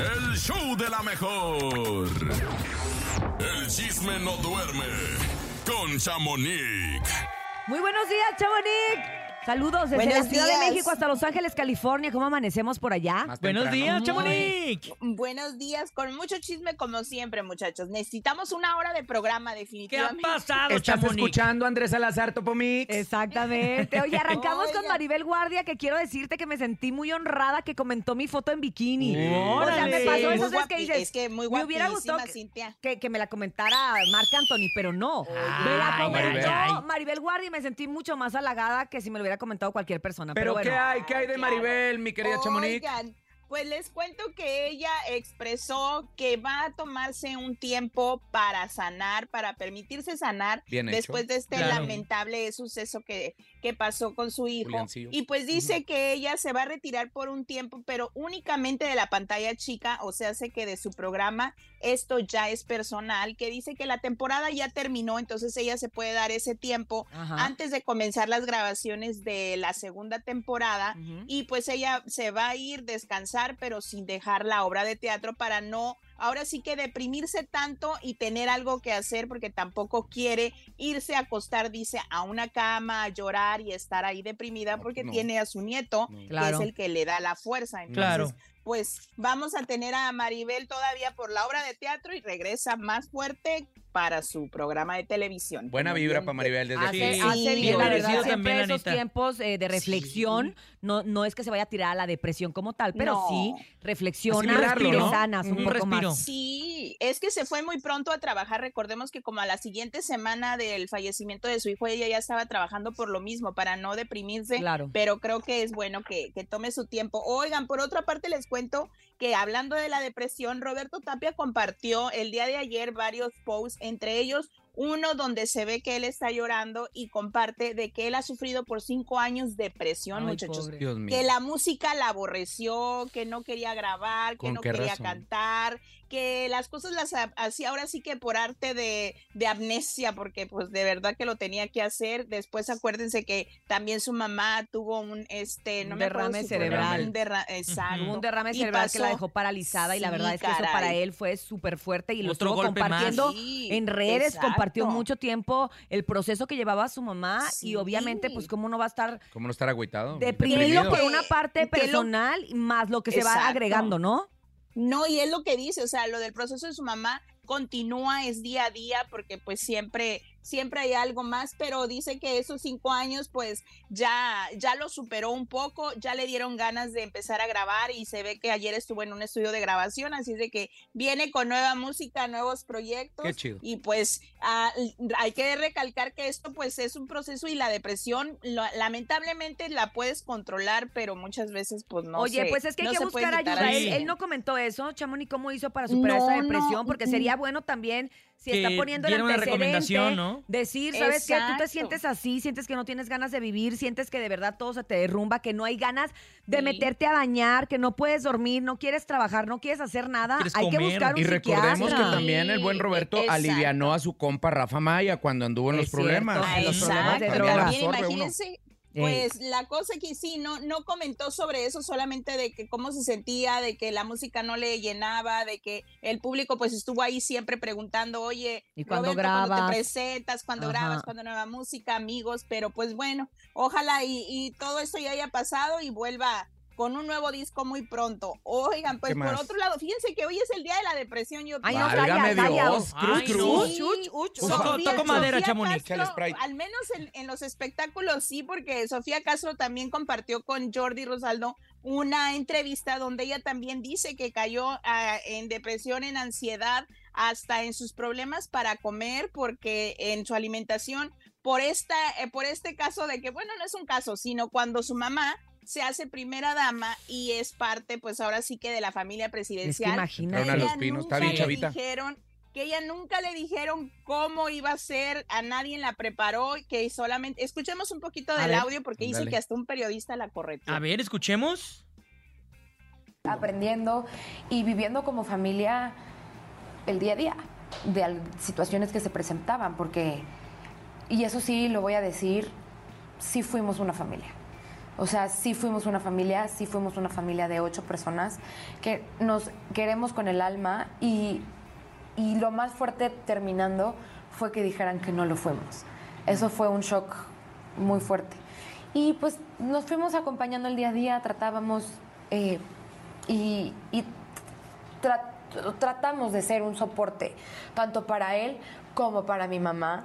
El show de la mejor. El chisme no duerme con Chamonix. Muy buenos días, Chamonix. Saludos desde Buenos la Ciudad días. de México hasta Los Ángeles, California. ¿Cómo amanecemos por allá? Más Buenos temprano. días, Chamonix. Buenos días, con mucho chisme como siempre, muchachos. Necesitamos una hora de programa, ¿Qué ha definitivamente. pasado, ¿Estás Chamonix? escuchando a Andrés Salazar Topomix? Exactamente. Oye, arrancamos con. Maribel Guardia, que quiero decirte que me sentí muy honrada que comentó mi foto en bikini. O sea, me pasó veces que dices, es que muy me hubiera gustado que- Cintia. que, que me la comentara Marc Anthony, pero no. me la Ay, comentó Maribel. Maribel. Guardia y me sentí mucho más halagada que si me lo hubiera comentado cualquier persona. Pero, ¿Pero bueno. qué hay? ¿Qué hay de Claro. Maribel, mi querida Chamonix? Oigan, pues les cuento que ella expresó que va a tomarse un tiempo para sanar, para permitirse sanar Bien hecho. después de este Claro. lamentable suceso que, que pasó con su hijo. Juliancillo. Y pues dice que ella se va a retirar por un tiempo, pero únicamente de la pantalla chica, o sea, hace que de su programa esto ya es personal, que dice que la temporada ya terminó, entonces ella se puede dar ese tiempo Ajá. antes de comenzar las grabaciones de la segunda temporada y pues ella se va a ir descansar pero sin dejar la obra de teatro para no ahora sí que deprimirse tanto y tener algo que hacer porque tampoco quiere irse a acostar dice a una cama a llorar y estar ahí deprimida porque no. tiene a su nieto No. que Claro. es el que le da la fuerza entonces Claro. pues vamos a tener a Maribel todavía por la obra de teatro y regresa más fuerte para su programa de televisión Buena vibra para Maribel desde Hace, aquí. Sí, hace sí, bien, la verdad, siempre también, esos Anita. tiempos eh, de reflexión, no, no es que se vaya a tirar a la depresión como tal, pero No. sí reflexiona, te ¿no? sanas un Un poco respiro. más. Sí, es que se fue muy pronto a trabajar. Recordemos que como a la siguiente semana del fallecimiento de su hijo, ella ya estaba trabajando por lo mismo, para no deprimirse. Claro. Pero creo que es bueno que, que tome su tiempo. Oigan, por otra parte les cuento que hablando de la depresión, Roberto Tapia compartió el día de ayer varios posts, entre ellos uno donde se ve que él está llorando y comparte de que él ha sufrido por cinco años depresión, Ay, muchachos pobre. Dios mío. que la música la aborreció, que no quería grabar, que ¿Con no quería razón? cantar, que las cosas las ha- hacía ahora sí que por arte de, de amnesia, porque pues de verdad que lo tenía que hacer. Después acuérdense que también su mamá tuvo un este no Un me acuerdo derrame cerebral. un derra- exacto. Tuvo un derrame cerebral que la dejó paralizada y la verdad es que eso para él fue súper fuerte y lo Otro estuvo compartiendo Sí, en redes, compartió mucho tiempo el proceso que llevaba su mamá y obviamente pues cómo no va a estar ¿Cómo no estar agüitado? deprimido Deprimido. por una parte lo- personal más lo que se va agregando, ¿no? No, y es lo que dice, o sea, lo del proceso de su mamá continúa, es día a día, porque pues siempre, siempre hay algo más, pero dice que esos cinco años pues ya, ya lo superó un poco, ya le dieron ganas de empezar a grabar y se ve que ayer estuvo en un estudio de grabación, así es de que viene con nueva música, nuevos proyectos. Qué chido. Y pues ah, hay que recalcar que esto pues es un proceso y la depresión lo- lamentablemente la puedes controlar, pero muchas veces pues no Oye, se- pues es que hay no que buscar ayuda. Él, él no comentó eso, Chamón, ¿y cómo hizo para superar No, esa no, depresión? Porque sería bueno también, si está Que poniendo el diera una antecedente, recomendación, ¿no? decir, ¿sabes qué? Tú te sientes así, sientes que no tienes ganas de vivir, sientes que de verdad todo se te derrumba, que no hay ganas de Sí. meterte a bañar, que no puedes dormir, no quieres trabajar, no quieres hacer nada. ¿Quieres Hay que comer? buscar un Y recordemos que psiquiatra. también el buen Roberto exacto. alivianó a su compa Rafa Maya cuando anduvo en Es los problemas. cierto, en los problemas de también droga. la También imagínense, pues la cosa que sí, no, no comentó sobre eso, solamente de que cómo se sentía, de que la música no le llenaba, de que el público pues estuvo ahí siempre preguntando, oye, ¿Y Roberto, cuando grabas? te presentas, cuando Ajá. grabas, cuando nueva música, amigos, pero pues bueno, ojalá y, y todo esto ya haya pasado y vuelva con un nuevo disco muy pronto. Oigan, pues ¿Qué por más? otro lado, fíjense que hoy es el día de la depresión. Yo Ay, no, calla. Dios, cruz, cruz. Toco- madera, Chamonix. Al menos en, en los espectáculos sí, porque Sofía Castro también compartió con Jordi Rosaldo una entrevista donde ella también dice que cayó ah, en depresión, en ansiedad, hasta en sus problemas para comer, porque en su alimentación, por esta, eh, por este caso de que, bueno, no es un caso, sino cuando su mamá se hace primera dama y es parte, pues ahora sí que de la familia Es que presidencial imagínate. Entraron a los pinos, está bien le chavita. dijeron que ella nunca le dijeron cómo iba a ser, a nadie la preparó, que solamente, escuchemos un poquito A del ver. audio porque dice que hasta un periodista la correcto. A ver, escuchemos. aprendiendo y viviendo como familia el día a día de situaciones que se presentaban, porque, y eso sí lo voy a decir, sí fuimos una familia. O sea, sí fuimos una familia, sí fuimos una familia de ocho personas que nos queremos con el alma y, y lo más fuerte terminando fue que dijeran que no lo fuimos. Eso fue un shock muy fuerte. Y pues nos fuimos acompañando el día a día, tratábamos eh, y, y tra- tratamos de ser un soporte, tanto para él como para mi mamá,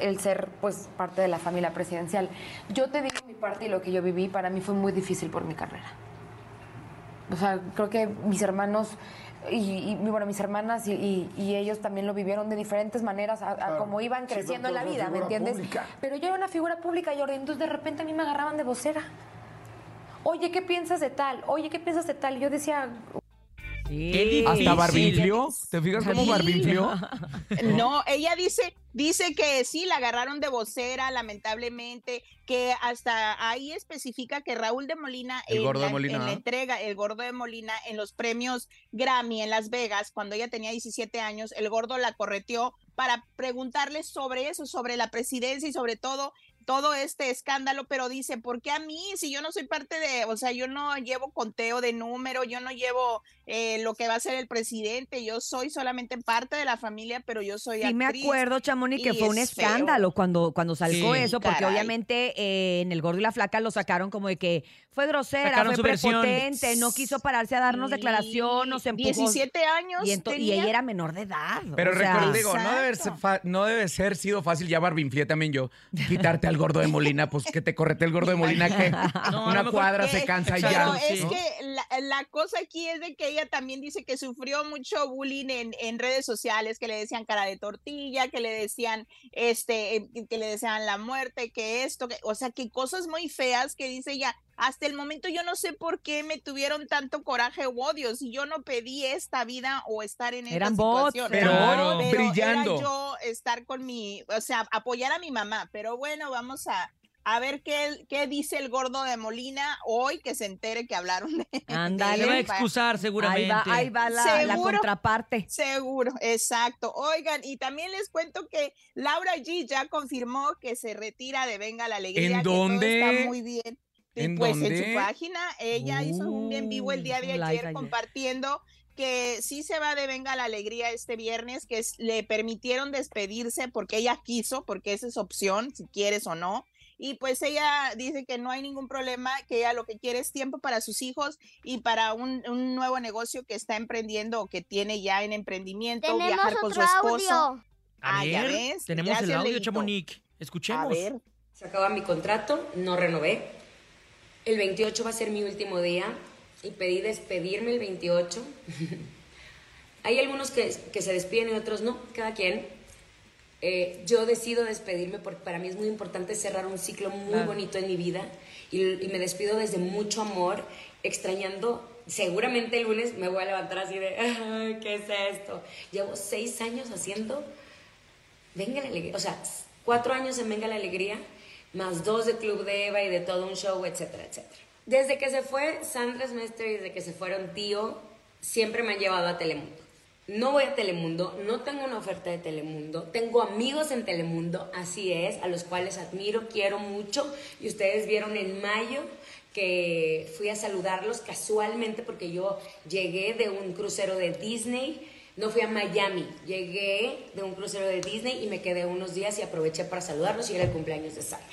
el ser pues parte de la familia presidencial. Yo te digo parte y lo que yo viví, para mí fue muy difícil por mi carrera. O sea, creo que mis hermanos y, y, bueno, mis hermanas y, y- y ellos también lo vivieron de diferentes maneras a, a Claro. como iban Sí, creciendo en la vida, ¿me entiendes? pública. Pero yo era una figura pública, Jordi, entonces de repente a mí me agarraban de vocera. Oye, ¿qué piensas de tal? Oye, ¿qué piensas de tal? Yo decía. Qué. Hasta Barbinflió. ¿Te fijas cómo Sí. Barbinflió? No, ella dice, dice que sí, la agarraron de vocera, lamentablemente, que hasta ahí especifica que Raúl de Molina, El en, gordo de la, Molina, en la entrega, el gordo de Molina, en los premios Grammy en Las Vegas, cuando ella tenía 17 años, el gordo la correteó para preguntarle sobre eso, sobre la presidencia y sobre todo todo este escándalo, pero dice, ¿por qué a mí? Si yo no soy parte de, o sea, yo no llevo conteo de número, yo no llevo eh, lo que va a ser el presidente, yo soy solamente parte de la familia, pero yo soy Sí, me actriz. acuerdo, Chamonix, que fue un es feo. escándalo cuando, cuando salió Sí. eso, porque Caray. obviamente eh, en El Gordo y la Flaca lo sacaron como de que fue grosera, Sacaron fue versión. prepotente, no quiso pararse a darnos Sí, declaración, nos empujó. 17 años y, ella era menor de edad. Pero recuerdo, digo, no debe, ser Exacto. fa- no debe ser sido fácil, ya Barbinflié también yo, quitarte al gordo de Molina, pues que te correte el gordo de Molina, que No, una cuadra que- se cansa y ya. es que la, la cosa aquí es de que ella también dice que sufrió mucho bullying en, en redes sociales, que le decían cara de tortilla, que le decían, este, que le deseaban la muerte, que esto, que, o sea, que cosas muy feas que dice ella. Hasta el momento yo no sé por qué me tuvieron tanto coraje o odio, si yo no pedí esta vida o estar en Eran esta bots, situación. pero Claro, brillando. Era yo estar con mi, o sea, apoyar a mi mamá, pero bueno, vamos a, a ver qué, qué dice el gordo de Molina hoy que se entere que hablaron de, de Ándale. Va a excusar Ahí seguramente. va, ahí va la, contraparte. Seguro, exacto. Oigan, y también les cuento que Laura G ya confirmó que se retira de Venga la Alegría. ¿En que todo dónde? está muy bien. Y ¿En pues en dónde? su página, ella hizo un en vivo el día Uh, de un live ayer ayer. compartiendo que sí se va de Venga la Alegría este viernes, que es- le permitieron despedirse porque ella quiso, porque esa es opción, si quieres o no. Y pues ella dice que no hay ningún problema, que ella lo que quiere es tiempo para sus hijos y para un, un nuevo negocio que está emprendiendo o que tiene ya en emprendimiento, viajar con su esposo. audio. A Ah, ya ver, ves. tenemos el Gracias, audio, Leito. Chamonix. A Escuchemos. ver. Se acaba mi contrato, no renové. El 28 va a ser mi último día y pedí despedirme el 28. Hay algunos que, que se despiden y otros no, cada quien. Eh, yo decido despedirme porque para mí es muy importante cerrar un ciclo muy Claro. bonito en mi vida y, y me despido desde mucho amor, extrañando. Seguramente el lunes me voy a levantar así de, "Ay, ¿qué es esto? Llevo seis años haciendo Venga la Alegría, o sea, cuatro años en Venga la Alegría, más dos de Club de Eva y de todo un show, etcétera, etcétera. Desde que se fue Sandra Smester y desde que se fueron Tío, siempre me han llevado a Telemundo. No voy a Telemundo, no tengo una oferta de Telemundo, tengo amigos en Telemundo, así es, a los cuales admiro, quiero mucho, y ustedes vieron en mayo que fui a saludarlos casualmente porque yo llegué de un crucero de Disney, no fui a Miami, llegué de un crucero de Disney y me quedé unos días y aproveché para saludarlos y era el cumpleaños de Sandra.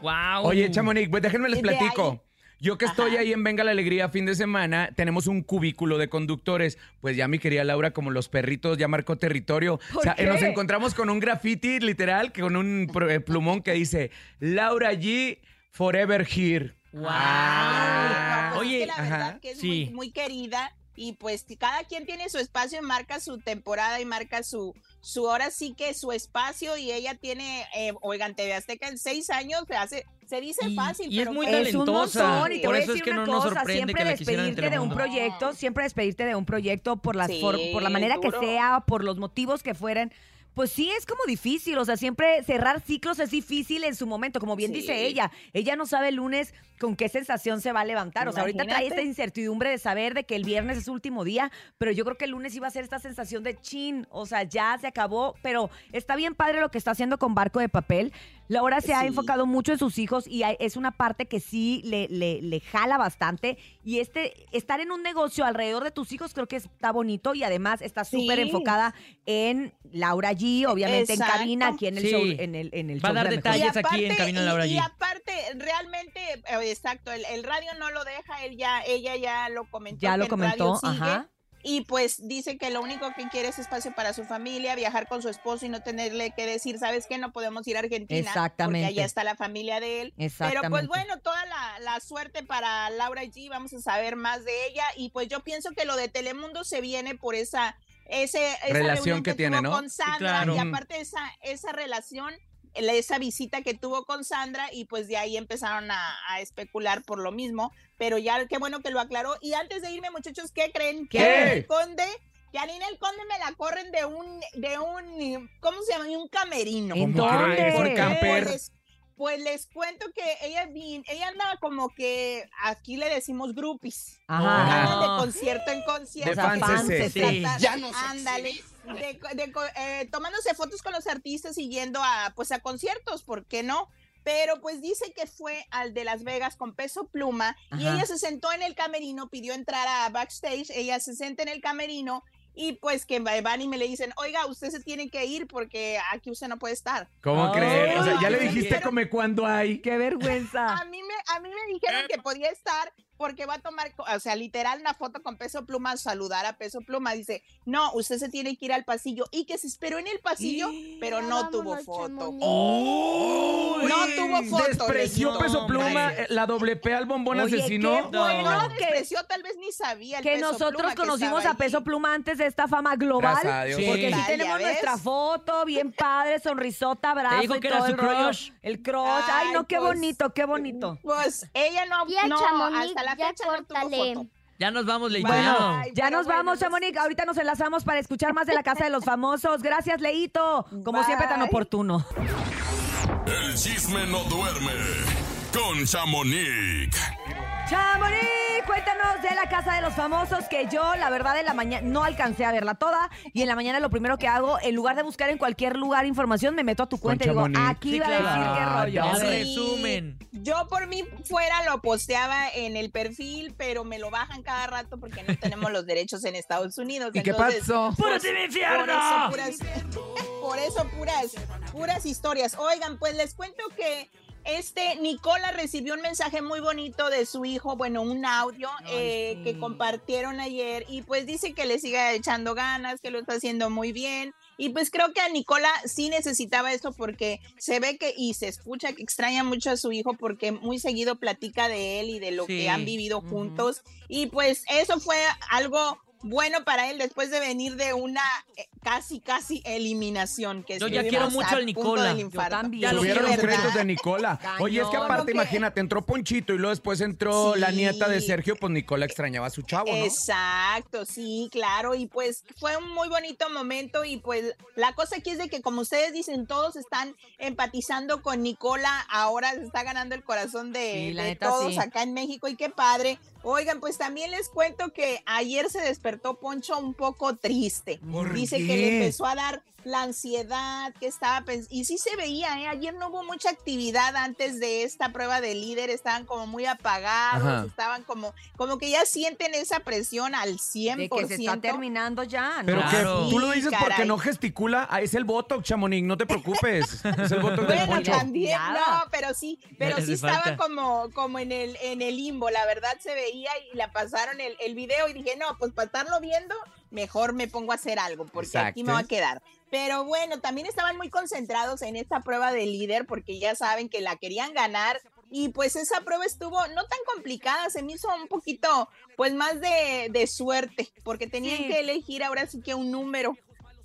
Wow. Oye, Chamonix, pues déjenme les platico. Yo que estoy ahí en Venga la Alegría fin de semana, tenemos un cubículo de conductores. Pues ya mi querida Laura, como los perritos, ya marcó territorio. ¿Por o sea, qué? nos encontramos con un graffiti literal, que con un eh, plumón que dice Laura G. Forever Here. Wow. No, pues Oye, es que la verdad ajá, que es sí. muy, muy querida y pues cada quien tiene su espacio y marca su temporada y marca su, su ahora sí que su espacio y ella tiene, eh, oigan, TV Azteca en seis años se hace, se dice Y- fácil, y es pero muy que- Es un talentosa. montón y te Por voy a es decir que una no cosa, siempre que despedirte de un proyecto, siempre despedirte de un proyecto por las Sí, for- por la manera que sea, por los motivos que fueran. Pues sí, es como difícil, o sea, siempre cerrar ciclos es difícil en su momento, como bien Sí. dice ella. Ella no sabe el lunes con qué sensación se va a levantar, o sea, ahorita trae esta incertidumbre de saber de que el viernes es su último día, pero yo creo que el lunes iba a ser esta sensación de chin, o sea, ya se acabó, pero está bien padre lo que está haciendo con Barco de Papel. Laura se ha Sí. enfocado mucho en sus hijos y hay- es una parte que sí le, le, le jala bastante. Y este estar en un negocio alrededor de tus hijos creo que está bonito y además está Sí. súper enfocada en Laura G, obviamente Exacto. en cabina, aquí en el Sí. show. En el, en el Va a show dar de detalles aquí en Cabina y- Laura y, G. aparte, realmente, eh, exacto, el, el radio no lo deja, él ya, ella ya lo comentó. Ya lo comentó, sigue, ajá. Y pues dice que lo único que quiere es espacio para su familia, viajar con su esposo y no tenerle que decir, ¿sabes qué? No podemos ir a Argentina. Exactamente. Porque allá está la familia de él. Pero Exactamente. pues bueno, toda la, la suerte para Laura G, vamos a saber más de ella. Y pues yo pienso que lo de Telemundo se viene por esa, ese, esa Relación reunión que tiene, tuvo ¿no? con Sandra. claro. Y aparte esa, esa relación, la- esa visita que tuvo con Sandra, y pues de ahí empezaron a, a especular por lo mismo. Pero ya qué bueno que lo aclaró. Y antes de irme, muchachos, ¿qué creen? ¿Qué? Que a Ninel Conde, que a Ninel Conde me la corren de un, de un, ¿cómo se llama? De un camerino. ¿En ¿Cómo dónde? crees? Por camper. les, pues les cuento que ella vin- ella andaba como que aquí le decimos groupies. Ajá. De concierto en concierto. De. Sí. Ya no Ándale. De, de eh, tomándose fotos con los artistas y yendo a pues a conciertos, ¿por qué no? Pero pues dice que fue al de Las Vegas con peso pluma y Ajá. ella se sentó en el camerino, pidió entrar a backstage, ella se senta en el camerino y pues que van y me le dicen, oiga, usted se tiene que ir porque aquí usted no puede estar. ¿Cómo Ay, crees? O sea, ya le dijiste pero- come cuando hay. ¡Qué vergüenza! A mí me, a mí me dijeron que podía estar porque va a tomar, o sea, literal una foto con peso pluma, saludar a peso pluma. Dice, no, usted se tiene que ir al pasillo y que se esperó en el pasillo, pero no tuvo foto. ¡Uy! No tuvo foto, Despreció peso pluma, Hombre. la doble P al bombón Oye, asesino. qué No, bueno no que- despreció, tal vez ni sabía el que Peso nosotros Pluma conocimos a Peso. Pluma antes de esta fama global. Gracias a Dios. Sí. Porque sí tenemos nuestra foto, bien padre, sonrisota, abrazo dijo y que todo era su el rollo. crush. El crush. Ay, Ay, no, qué pues, bonito, qué bonito. Pues ella no, no hasta la ya fecha no tuvo córtale. foto. Ya nos vamos, Leito. Bueno, ya. Ay, ya pero nos bueno, vamos, pues- Chamonix. Ahorita nos enlazamos para escuchar más de la Casa de los Famosos. Gracias, Leito. Como siempre, tan oportuno. El chisme no duerme con Chamonix. Chamonix, cuéntanos de la Casa de los Famosos, que yo, la verdad, en la mañana no alcancé a verla toda. Y en la mañana lo primero que hago, en lugar de buscar en cualquier lugar información, me meto a tu cuenta y digo, Chamonix. aquí Sí, va a claro. decir qué rollo. Ya. Sí. resumen. Yo por mí fuera lo posteaba en el perfil, pero me lo bajan cada rato porque no tenemos los derechos en Estados Unidos. ¿Y qué Entonces, pasó? ¡Puro Por TV eso infierno! puras, por eso puras, puras historias. Oigan, pues les cuento que este Nicola recibió un mensaje muy bonito de su hijo, bueno, un audio eh, que compartieron ayer y pues dice que le siga echando ganas, que lo está haciendo muy bien y pues creo que a Nicola sí necesitaba esto porque se ve que y se escucha que extraña mucho a su hijo porque muy seguido platica de él y de lo Sí. que han vivido juntos y pues eso fue algo bueno para él después de venir de una eh, casi, casi eliminación. Que Yo ya quiero mucho al punto Nicola. del Yo infarto. también. Ya lo Subieron los ¿verdad? créditos de Nicola. Oye, es que aparte, que- imagínate, entró Ponchito y luego después entró Sí. la nieta de Sergio, pues Nicola extrañaba a su chavo, ¿no? Exacto, sí, claro, y pues fue un muy bonito momento y pues la cosa aquí es de que como ustedes dicen, todos están empatizando con Nicola, ahora se está ganando el corazón de, Sí, la de neta, todos sí. acá en México y qué padre. Oigan, pues también les cuento que ayer se despertó Poncho un poco triste. ¿Por Dice que qué? le empezó a dar la ansiedad que estaba pens- y sí se veía, ¿eh? ayer no hubo mucha actividad antes de esta prueba de líder, estaban como muy apagados, Ajá. estaban como como que ya sienten esa presión al 100%. De que se está terminando ya, ¿no? Pero Claro. que tú lo dices Sí, porque no gesticula. Ah, es el Botox, Chamonix, no te preocupes. Es el Botox del Bueno, Poncho. también, no, pero sí, pero sí estaba falta. como, como en el, en el limbo, la verdad se veía y la pasaron el, el video y dije, no, pues para estarlo viendo, mejor me pongo a hacer algo, porque aquí me va a Exacto. quedar. Pero bueno, también estaban muy concentrados en esta prueba de líder, porque ya saben que la querían ganar. Y pues esa prueba estuvo no tan complicada, se me hizo un poquito, pues más de, de suerte, porque tenían Sí. que elegir ahora sí que un número.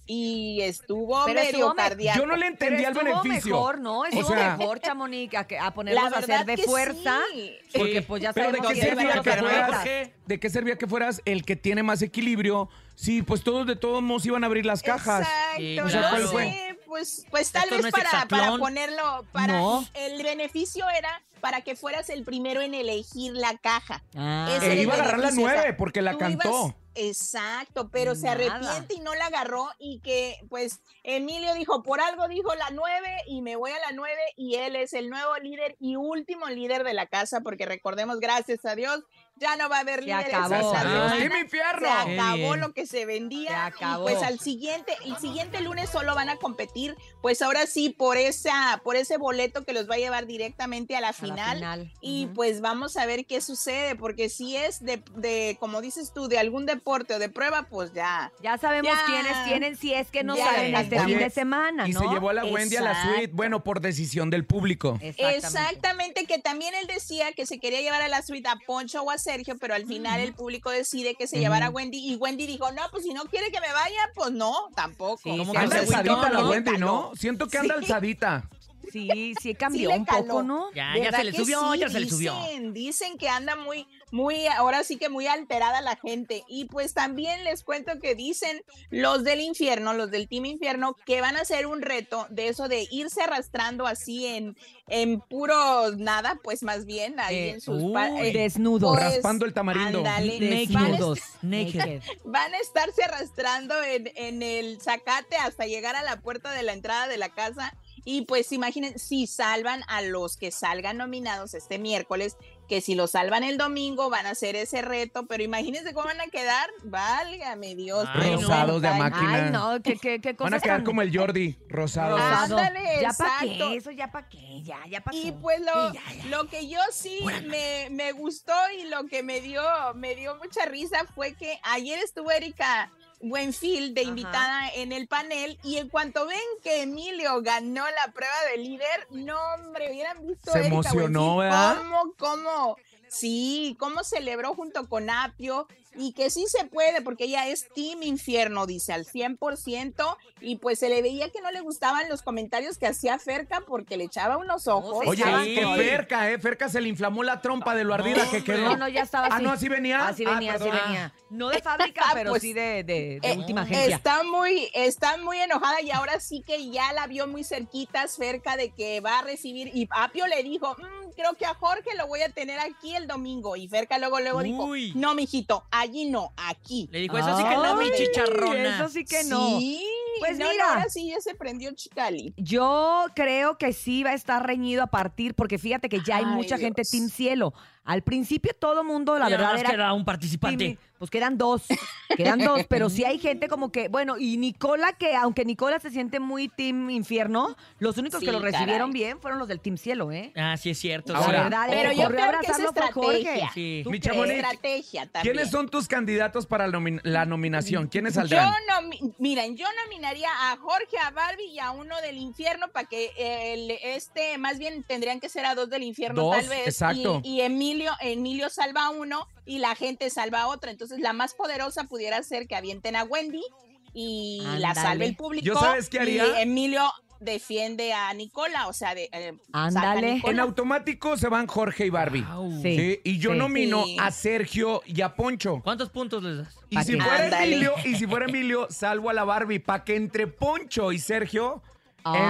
Y estuvo Pero medio cardíaco. Yo no le Pero entendí el beneficio. mejor, ¿no? Estuvo sea- mejor, Chamonix, a, que- a ponerlos a hacer de que fuerza. sí. Porque pues ya Pero ¿de sabemos qué que servía que fueras? ¿De qué servía que fueras el que tiene más equilibrio? Sí, pues todos de todos modos iban a abrir las cajas. Exacto, O sea, ¿cuál sé, fue? Pues, pues tal Esto vez no para, para ponerlo, para No. el beneficio era para que fueras el primero en elegir la caja. Ah. Ese E iba a agarrar la o nueve porque la cantó. ibas- Exacto, pero se arrepiente y no la agarró y que pues Emilio dijo, por algo dijo la nueve y me voy a la nueve y él es el nuevo líder y último líder de la casa porque recordemos, gracias a Dios, ya no va a haber Se líderes acabó. ¡Team Infierno! Se acabó lo que se vendía. Se acabó. Y pues al siguiente, el siguiente lunes solo van a competir, pues ahora sí, por esa, por ese boleto que los va a llevar directamente a la A la final. Y pues vamos a ver qué sucede, porque si es de, de, como dices tú, de algún deporte o de prueba, pues ya. Ya sabemos Ya. quiénes tienen si es que no Ya, salen este fin de semana, Y ¿no? se llevó a la Wendy a la suite, bueno, por decisión del público. Exactamente. Exactamente, que también él decía que se quería llevar a la suite a Poncho o a Sergio, pero al final el público decide que se llevara a Wendy y Wendy dijo, no, pues si no quiere que me vaya, pues no, tampoco. Sí, ¿Cómo sí, que Anda alzadita la? Wendy, ¿no? Siento que anda Sí. alzadita. Sí, sí cambió un poco. ¿no? Ya, ya ¿Verdad se le subió, sí? ya se le subió. Dicen, dicen que anda muy, muy, ahora sí que muy alterada la gente. Y pues también les cuento que dicen los del infierno, los del Team Infierno, que van a hacer un reto de eso de irse arrastrando así en, en puros nada, pues más bien ahí Eh, en sus uy, eh, Desnudos. pues, Raspando el tamarindo. ándale, Desnudos. Naked. Naked. van a estarse arrastrando en, en el zacate hasta llegar a la puerta de la entrada de la casa. Y pues imaginen, si salvan a los que salgan nominados este miércoles, que si los salvan el domingo van a hacer ese reto, pero imagínense cómo van a quedar, válgame Dios. Ay, no. Rosados de máquina. Ay, no, qué, qué, qué Van a quedar tan- como el Jordi, rosados. Rosado. Ándale, ya para qué, eso ya para qué, ya, ya pasó. Y pues lo, Sí, ya, ya. lo que yo sí me, me gustó y lo que me dio, me dio mucha risa fue que ayer estuvo Erika Buenfil de Ajá. invitada en el panel y en cuanto ven que Emilio ganó la prueba de líder, no hombre, hubieran visto Se Erika emocionó, ¿verdad? cómo, cómo, sí, cómo celebró junto con Apio y que sí se puede porque ella es Team Infierno, dice, al 100% y pues se le veía que no le gustaban los comentarios que hacía Ferca porque le echaba unos ojos. Oye, es que. Ferca, ¿eh? Ferca se le inflamó la trompa de lo ardida que quedó. No, no, ya estaba así. Ah, no, así venía. Así Ah, venía, así venía. No de fábrica, Ah, pero pues, sí de, de, de Eh, última agencia. Está muy, está muy enojada y ahora sí que ya la vio muy cerquita cerca de que va a recibir. Y Apio le dijo, "Mm, creo que a Jorge lo voy a tener aquí el domingo. Y Ferca luego, luego Uy. dijo, no, mijito, allí no, aquí. Le dijo, eso sí que no, mi chicharrona. Eso sí que no. Sí, Pues no, no, mira. ahora sí ya se prendió Chicali. Yo creo que sí va a estar reñido a partir, porque fíjate que ya hay Ay, mucha gente. Team Cielo. Al principio todo mundo, la Ya verdad, era queda un participante. Pues quedan dos, quedan dos, pero sí hay gente como que, bueno, y Nicola, que aunque Nicola se siente muy Team Infierno, los únicos Sí, que lo recibieron caray. bien fueron los del Team Cielo, ¿eh? Ah, sí es cierto. La Ahora- verdad, Pero el yo creo que es estrategia. Sí. ¿Tú Mi? Chamonix, Estrategia también. ¿Quiénes son tus candidatos para la, nomin- la nominación? ¿Quiénes Yo saldrán? no, miren, yo nominaría a Jorge, a Barbie y a uno del infierno para que el, este, más bien tendrían que ser a dos del infierno Dos, tal vez. exacto. Y, y Emilio, Emilio salva a uno y la gente salva a otro. Entonces la más poderosa pudiera ser que avienten a Wendy y la salve el público. ¿Yo sabes qué haría? Y Emilio defiende a Nicola, o sea, de, eh, a Ándale. En automático se van Jorge y Barbie. Sí. Sí, Y yo sí. nomino Sí. a Sergio y a Poncho. ¿Cuántos puntos les das? Y ¿Pa si fuera. Emilio, y si fuera Emilio, salvo a la Barbie para que entre Poncho y Sergio Ay.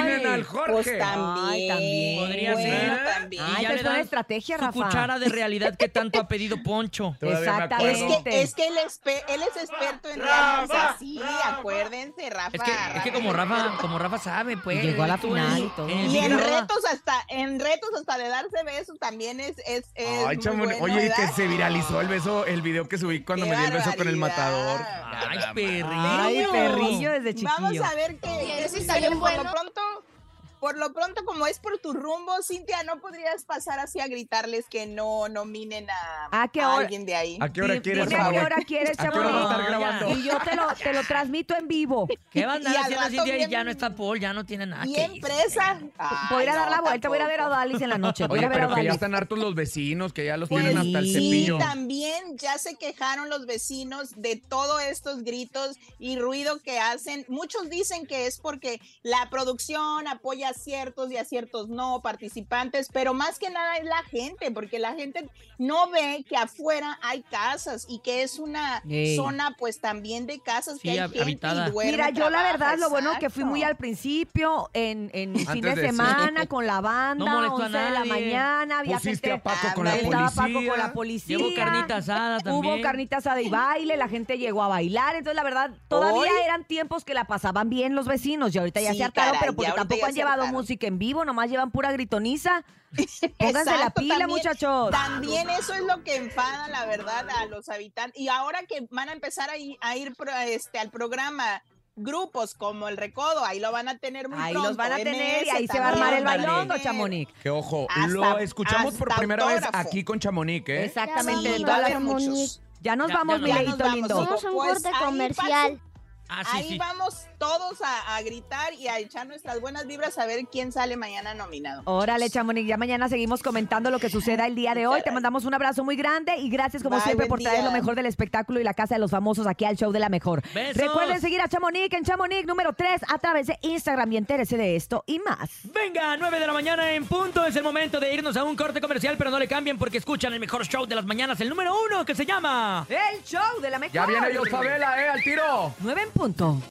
empinen al Pues Jorge. también. Ay, también. Podría bueno, ser. también. Ay, ya pues le dan estrategia, Su Rafa. cuchara de realidad que tanto ha pedido Poncho. Exactamente. Es que, es que él, es, pe- él es experto en sea, sí, acuérdense, Rafa. Es que, es que como Rafa, como Rafa sabe, pues. Llegó a la final y todo. en Y retos hasta, en retos hasta de darse besos también es, es, es Ay, bueno, oye, y que se viralizó el beso, el video que subí cuando Qué me di el beso con el matador. Ay, perrillo. Ay, perrillo desde chiquillo. Vamos a ver qué, qué por lo pronto. Por lo pronto, como es por tu rumbo, Cintia, ¿no podrías pasar así a gritarles que no nominen a, ¿A qué a alguien de ahí? ¿A qué hora quieres, a qué hora quieres, ¿A qué hora a estar grabando? Y yo te lo, te lo transmito en vivo. ¿Qué va a andar Y al haciendo rato Cintia y ya no está Paul? Ya no tiene nada que Bien ir. presa. Voy a a dar la vuelta, voy a a ver a. Odalis en la noche. Voy a Oye, a ver a pero que ya están hartos los vecinos, que ya los Pues tienen hasta el sí, cepillo. también ya se quejaron los vecinos de todos estos gritos y ruido que hacen. Muchos dicen que es porque la producción apoya a ciertos y a ciertos no participantes, pero más que nada es la gente, porque la gente no ve que afuera hay casas y que es una Ey. zona pues también de casas Sí, que hay gente habitada. y duerme, Mira, yo la verdad, lo bueno que fui muy al principio, en, en fin de de- semana, con la banda, No molestó a 11 de la mañana, había Pusiste gente... a Paco con la Estaba Paco policía. con la policía. Llevó carnita asada también. Hubo carnita asada y baile, la gente llegó a bailar. Entonces, la verdad, todavía Hoy- eran tiempos que la pasaban bien los vecinos. Y ahorita ya Sí, se hartaron, pero porque tampoco han se música en vivo, nomás llevan pura gritoniza. Pónganse la pila, también- muchachos. También eso es lo que enfada, la verdad, a los habitantes. Y ahora que van a empezar a ir, a ir pro- este, al programa grupos como el Recodo, ahí lo van a tener muy Ahí pronto. los van a tener y ahí se va a armar el bailongo. Chamonix. Que ojo, Hasta- lo escuchamos por primera vez aquí con Chamonix, ¿eh? Exactamente. Sí, de va a todas haber las- muchos. Ya nos Ya- vamos, ya nos mi Ya leito nos vamos. lindo. Hicimos un Pues corte ahí comercial. Ah, sí, Ahí sí. vamos todos a, a gritar y a echar nuestras buenas vibras a ver quién sale mañana nominado. Órale, Chamonix, ya mañana seguimos comentando lo que suceda el día de hoy. Te mandamos un abrazo muy grande y gracias como Bye, siempre por traer día. lo mejor del espectáculo y la casa de los famosos aquí al show de la mejor. Besos. Recuerden seguir a Chamonix en Chamonix número 3 a través de Instagram y entérese de esto y más. Venga, 9 de la mañana en punto. Es el momento de irnos a un corte comercial, pero no le cambien porque escuchan el mejor show de las mañanas, el número uno que se llama. El show de la mejor. Ya viene yo, Favela, ¿eh? Al tiro. 9 en punto.